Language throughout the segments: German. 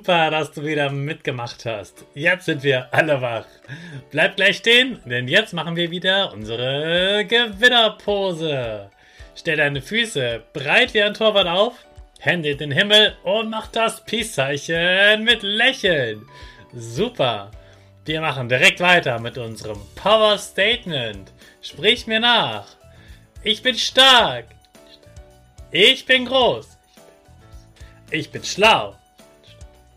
Super, dass du wieder mitgemacht hast. Jetzt sind wir alle wach. Bleib gleich stehen, denn jetzt machen wir wieder unsere Gewinnerpose. Stell deine Füße breit wie ein Torwart auf, Hände in den Himmel und mach das Peace-Zeichen mit Lächeln. Super. Wir machen direkt weiter mit unserem Power Statement. Sprich mir nach. Ich bin stark. Ich bin groß. Ich bin schlau.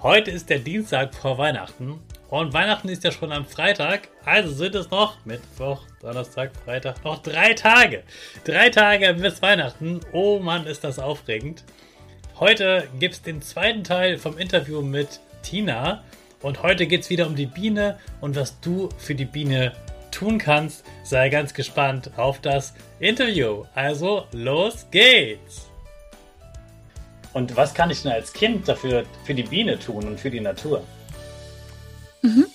Heute ist der Dienstag vor Weihnachten und Weihnachten ist ja schon am Freitag, also sind es noch Mittwoch, Donnerstag, Freitag, noch drei Tage. Drei Tage bis Weihnachten. Oh Mann, ist das aufregend. Heute gibt es den zweiten Teil vom Interview mit Tina und heute geht es wieder um die Biene und was du für die Biene tun kannst. Sei ganz gespannt auf das Interview. Also los geht's! Und was kann ich denn als Kind dafür für die Biene tun und für die Natur? Mhm.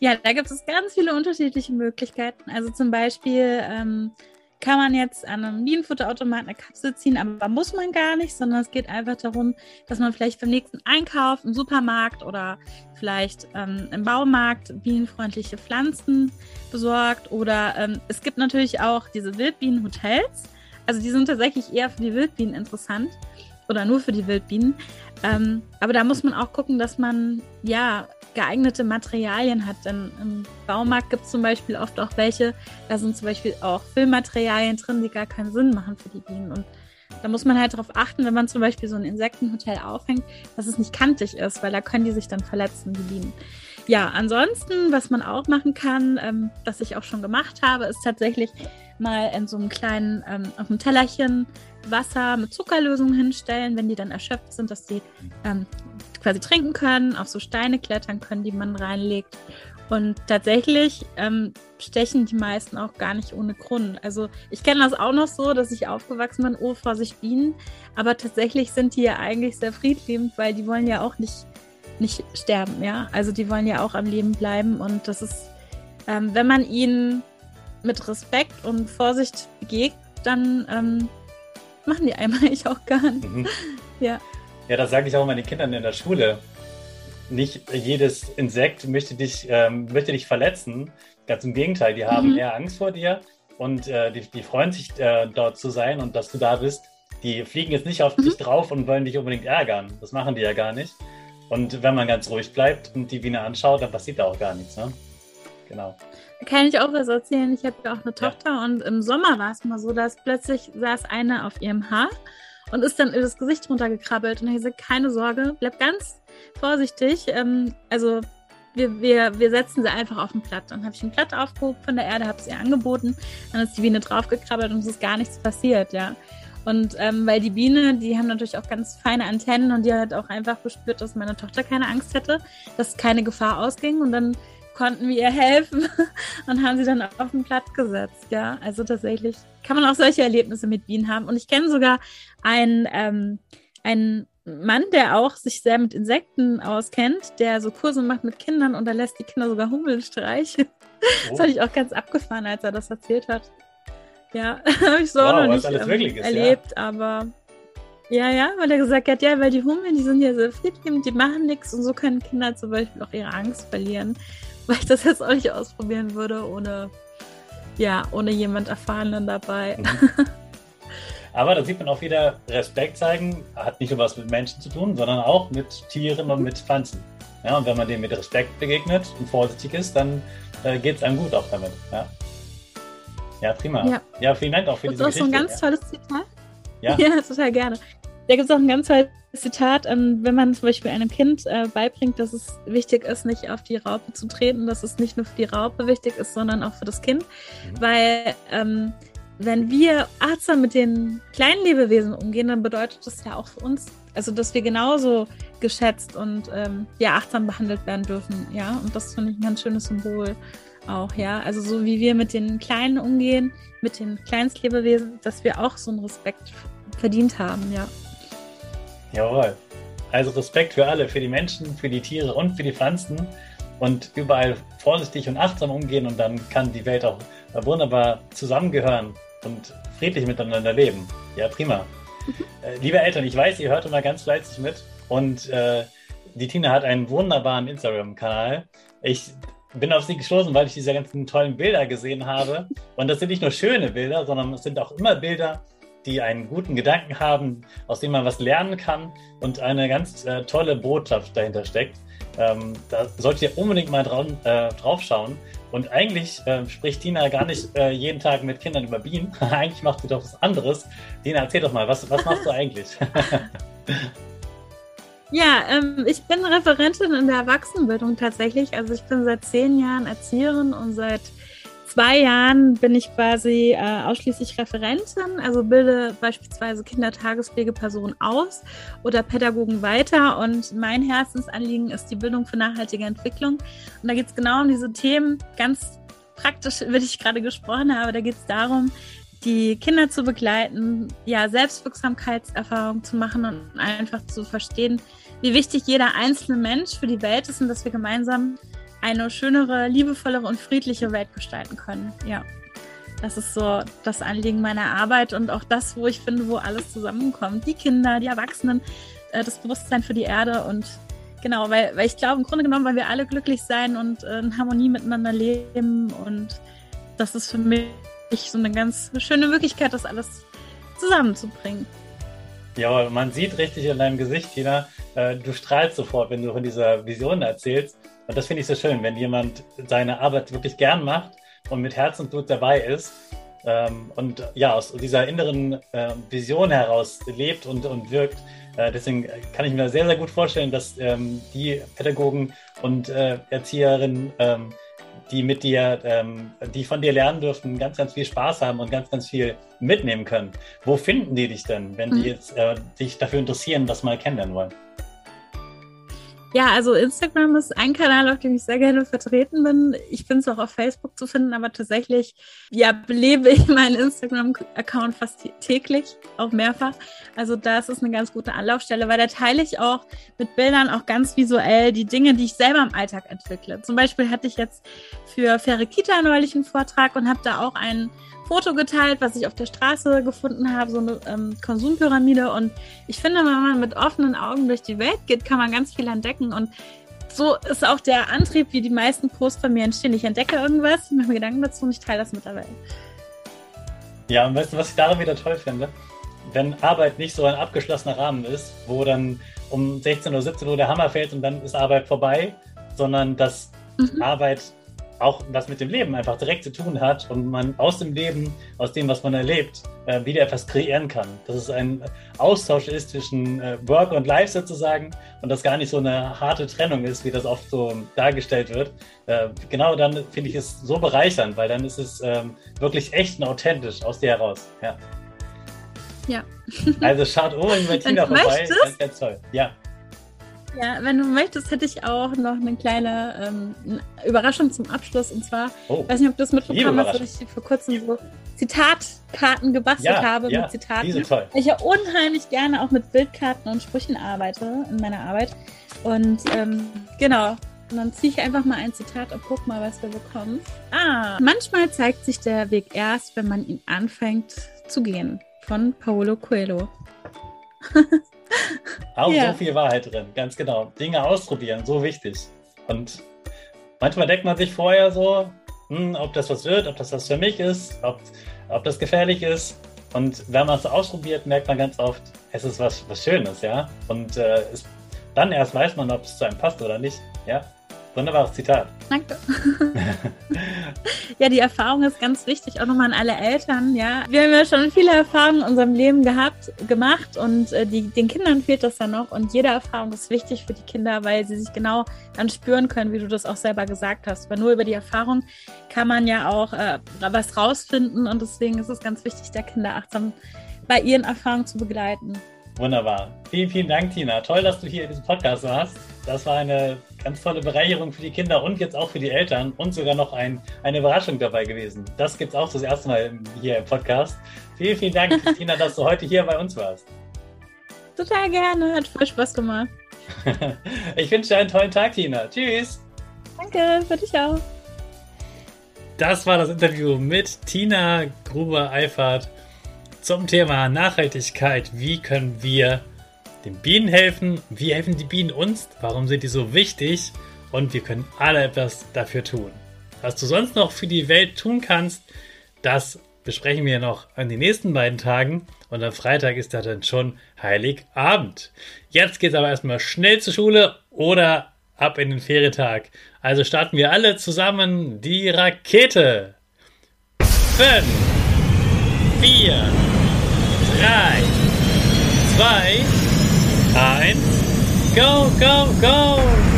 Ja, da gibt es ganz viele unterschiedliche Möglichkeiten. Also zum Beispiel ähm, kann man jetzt an einem Bienenfutterautomaten eine Kapsel ziehen, aber muss man gar nicht, sondern es geht einfach darum, dass man vielleicht beim nächsten Einkauf im Supermarkt oder vielleicht ähm, im Baumarkt bienenfreundliche Pflanzen besorgt. Oder ähm, es gibt natürlich auch diese Wildbienenhotels. Also die sind tatsächlich eher für die Wildbienen interessant oder nur für die Wildbienen. Ähm, aber da muss man auch gucken, dass man ja geeignete Materialien hat. Denn im Baumarkt gibt es zum Beispiel oft auch welche, da sind zum Beispiel auch Füllmaterialien drin, die gar keinen Sinn machen für die Bienen. Und da muss man halt darauf achten, wenn man zum Beispiel so ein Insektenhotel aufhängt, dass es nicht kantig ist, weil da können die sich dann verletzen, die Bienen. Ja, ansonsten, was man auch machen kann, ähm, was ich auch schon gemacht habe, ist tatsächlich mal in so einem kleinen, ähm, auf einem Tellerchen Wasser mit Zuckerlösung hinstellen, wenn die dann erschöpft sind, dass sie ähm, quasi trinken können, auf so Steine klettern können, die man reinlegt. Und tatsächlich ähm, stechen die meisten auch gar nicht ohne Grund. Also ich kenne das auch noch so, dass ich aufgewachsen bin, oh, Vorsicht Bienen. Aber tatsächlich sind die ja eigentlich sehr friedliebend, weil die wollen ja auch nicht, nicht sterben, ja. Also die wollen ja auch am Leben bleiben. Und das ist, ähm, wenn man ihnen mit Respekt und Vorsicht begegnet, dann ähm, machen die einmal ich auch gar nicht. Mhm. Ja. Ja, das sage ich auch meinen Kindern in der Schule. Nicht jedes Insekt möchte dich, ähm, möchte dich verletzen. Ganz im Gegenteil, die haben mhm. eher Angst vor dir und äh, die, die, freuen sich, äh, dort zu sein und dass du da bist. Die fliegen jetzt nicht auf mhm. dich drauf und wollen dich unbedingt ärgern. Das machen die ja gar nicht. Und wenn man ganz ruhig bleibt und die Biene anschaut, dann passiert da auch gar nichts. Ne? Genau. Kann ich auch was erzählen? Ich habe ja auch eine Tochter ja. und im Sommer war es mal so, dass plötzlich saß eine auf ihrem Haar und ist dann das Gesicht runtergekrabbelt und ich gesagt, keine Sorge, bleib ganz vorsichtig. Ähm, also wir, wir, wir setzen sie einfach auf ein Blatt. Dann habe ich ein Blatt aufgehoben von der Erde, habe es ihr angeboten, dann ist die Biene draufgekrabbelt und es ist gar nichts passiert, ja. Und ähm, weil die Biene, die haben natürlich auch ganz feine Antennen und die hat auch einfach gespürt, dass meine Tochter keine Angst hätte, dass keine Gefahr ausging. Und dann konnten wir ihr helfen und haben sie dann auf den Platz gesetzt. Ja, also tatsächlich kann man auch solche Erlebnisse mit Bienen haben. Und ich kenne sogar einen, ähm, einen Mann, der auch sich sehr mit Insekten auskennt, der so Kurse macht mit Kindern und da lässt die Kinder sogar Hummeln streichen. Oh. Das fand ich auch ganz abgefahren, als er das erzählt hat. Ja, habe ich so wow, noch nicht ähm, ist, erlebt, ja. aber ja, ja, weil er gesagt hat, ja, weil die Hummeln, die sind ja so friedlich, die machen nichts und so können Kinder zum Beispiel auch ihre Angst verlieren, weil ich das jetzt auch nicht ausprobieren würde ohne, ja, ohne jemand Erfahrenen dabei. Mhm. Aber da sieht man auch wieder, Respekt zeigen hat nicht nur was mit Menschen zu tun, sondern auch mit Tieren und mit Pflanzen. Ja, und wenn man dem mit Respekt begegnet und vorsichtig ist, dann äh, geht es einem gut auch damit. Ja, ja prima. Ja. ja. vielen Dank auch für das diese Geschichte. Das ist so ein ganz tolles Zitat. Ja, ja total gerne. Da gibt es auch ein ganz tolles Zitat, wenn man zum Beispiel einem Kind äh, beibringt, dass es wichtig ist, nicht auf die Raupe zu treten, dass es nicht nur für die Raupe wichtig ist, sondern auch für das Kind. Mhm. Weil ähm, wenn wir achtsam mit den kleinen Lebewesen umgehen, dann bedeutet das ja auch für uns, also dass wir genauso geschätzt und ähm, ja achtsam behandelt werden dürfen, ja. Und das finde ich ein ganz schönes Symbol auch, ja. Also so wie wir mit den Kleinen umgehen, mit den Kleinstlebewesen, dass wir auch so einen Respekt verdient haben, ja. Jawohl. Also Respekt für alle, für die Menschen, für die Tiere und für die Pflanzen und überall vorsichtig und achtsam umgehen und dann kann die Welt auch wunderbar zusammengehören und friedlich miteinander leben. Ja, prima. Äh, liebe Eltern, ich weiß, ihr hört immer ganz fleißig mit und äh, die Tina hat einen wunderbaren Instagram-Kanal. Ich bin auf sie gestoßen, weil ich diese ganzen tollen Bilder gesehen habe. Und das sind nicht nur schöne Bilder, sondern es sind auch immer Bilder, die einen guten Gedanken haben, aus dem man was lernen kann und eine ganz äh, tolle Botschaft dahinter steckt. Ähm, da solltet ihr unbedingt mal drauf, äh, drauf schauen. Und eigentlich äh, spricht Tina gar nicht äh, jeden Tag mit Kindern über Bienen. eigentlich macht sie doch was anderes. Tina, erzähl doch mal, was, was machst du eigentlich? ja, ähm, ich bin Referentin in der Erwachsenenbildung tatsächlich. Also ich bin seit zehn Jahren Erzieherin und seit zwei Jahren bin ich quasi äh, ausschließlich Referentin, also bilde beispielsweise Kindertagespflegepersonen aus oder Pädagogen weiter. Und mein Herzensanliegen ist die Bildung für nachhaltige Entwicklung. Und da geht es genau um diese Themen, ganz praktisch, über die ich gerade gesprochen habe. Da geht es darum, die Kinder zu begleiten, ja, Selbstwirksamkeitserfahrung zu machen und einfach zu verstehen, wie wichtig jeder einzelne Mensch für die Welt ist und dass wir gemeinsam eine schönere, liebevollere und friedliche Welt gestalten können. Ja. Das ist so das Anliegen meiner Arbeit und auch das, wo ich finde, wo alles zusammenkommt. Die Kinder, die Erwachsenen, äh, das Bewusstsein für die Erde und genau, weil, weil ich glaube, im Grunde genommen, weil wir alle glücklich sein und äh, in Harmonie miteinander leben und das ist für mich so eine ganz schöne Möglichkeit, das alles zusammenzubringen. Ja, man sieht richtig in deinem Gesicht, Tina, äh, du strahlst sofort, wenn du von dieser Vision erzählst. Und das finde ich so schön, wenn jemand seine Arbeit wirklich gern macht und mit Herz und Blut dabei ist ähm, und ja, aus dieser inneren äh, Vision heraus lebt und, und wirkt. Äh, deswegen kann ich mir sehr, sehr gut vorstellen, dass ähm, die Pädagogen und äh, Erzieherinnen, ähm, die mit dir, ähm, die von dir lernen dürfen, ganz, ganz viel Spaß haben und ganz, ganz viel mitnehmen können. Wo finden die dich denn, wenn mhm. die jetzt äh, sich dafür interessieren, das mal kennenlernen wollen? Ja, also Instagram ist ein Kanal, auf dem ich sehr gerne vertreten bin. Ich bin es auch auf Facebook zu finden, aber tatsächlich, ja, belebe ich meinen Instagram-Account fast täglich, auch mehrfach. Also das ist eine ganz gute Anlaufstelle, weil da teile ich auch mit Bildern auch ganz visuell die Dinge, die ich selber im Alltag entwickle. Zum Beispiel hatte ich jetzt für Kita neulich einen Vortrag und habe da auch einen Foto geteilt, was ich auf der Straße gefunden habe, so eine ähm, Konsumpyramide. Und ich finde, wenn man mit offenen Augen durch die Welt geht, kann man ganz viel entdecken. Und so ist auch der Antrieb, wie die meisten Posts von mir entstehen. Ich entdecke irgendwas, ich mache mir Gedanken dazu und ich teile das mit der Welt. Ja, und weißt du, was ich daran wieder toll finde? Wenn Arbeit nicht so ein abgeschlossener Rahmen ist, wo dann um 16 oder 17 Uhr der Hammer fällt und dann ist Arbeit vorbei, sondern dass mhm. Arbeit auch was mit dem Leben einfach direkt zu tun hat und man aus dem Leben, aus dem, was man erlebt, äh, wieder etwas kreieren kann. Dass es ein Austausch ist zwischen äh, Work und Life sozusagen und das gar nicht so eine harte Trennung ist, wie das oft so dargestellt wird. Äh, genau dann finde ich es so bereichernd, weil dann ist es ähm, wirklich echt und authentisch aus dir heraus. Ja. Ja. Also schaut unbedingt bei Tina vorbei. Möchtest, ganz, ganz toll. Ja. Ja, wenn du möchtest, hätte ich auch noch eine kleine ähm, Überraschung zum Abschluss. Und zwar, Oh. ich weiß nicht, ob du es mitbekommen hast, dass ich vor kurzem so Zitatkarten gebastelt Ja, habe ja, mit Zitaten. Die sind toll. Weil ich ja unheimlich gerne auch mit Bildkarten und Sprüchen arbeite in meiner Arbeit. Und ähm, genau. Und dann ziehe ich einfach mal ein Zitat und guck mal, was wir bekommen. Ah, manchmal zeigt sich der Weg erst, wenn man ihn anfängt zu gehen. Von Paolo Coelho. Auch Ja. so viel Wahrheit drin, ganz genau. Dinge ausprobieren, so wichtig. Und manchmal denkt man sich vorher so, hm, ob das was wird, ob das was für mich ist, ob, ob das gefährlich ist. Und wenn man es ausprobiert, merkt man ganz oft, es ist was, was Schönes, ja. Und äh, es, dann erst weiß man, ob es zu einem passt oder nicht. Ja, wunderbares Zitat. Danke. ja, die Erfahrung ist ganz wichtig, auch nochmal an alle Eltern, ja. Wir haben ja schon viele Erfahrungen in unserem Leben gehabt, gemacht und äh, die, den Kindern fehlt das ja noch und jede Erfahrung ist wichtig für die Kinder, weil sie sich genau dann spüren können, wie du das auch selber gesagt hast. Weil nur über die Erfahrung kann man ja auch äh, was rausfinden und deswegen ist es ganz wichtig, der Kinder achtsam bei ihren Erfahrungen zu begleiten. Wunderbar. Vielen, vielen Dank, Tina. Toll, dass du hier in diesem Podcast warst. Das war eine ganz tolle Bereicherung für die Kinder und jetzt auch für die Eltern und sogar noch ein, eine Überraschung dabei gewesen. Das gibt es auch das erste Mal hier im Podcast. Vielen, vielen Dank, Tina, dass du heute hier bei uns warst. Total gerne, hat voll Spaß gemacht. Ich wünsche dir einen tollen Tag, Tina. Tschüss. Danke, für dich auch. Das war das Interview mit Tina Gruber-Eifert zum Thema Nachhaltigkeit. Wie können wir den Bienen helfen? Wie helfen die Bienen uns? Warum sind die so wichtig? Und wir können alle etwas dafür tun. Was du sonst noch für die Welt tun kannst, das besprechen wir noch an den nächsten beiden Tagen. Und am Freitag ist da dann schon Heiligabend. Jetzt geht's aber erstmal schnell zur Schule oder ab in den Ferientag. Also starten wir alle zusammen die Rakete. 5, 4, 3, 2, 1, go, go, go!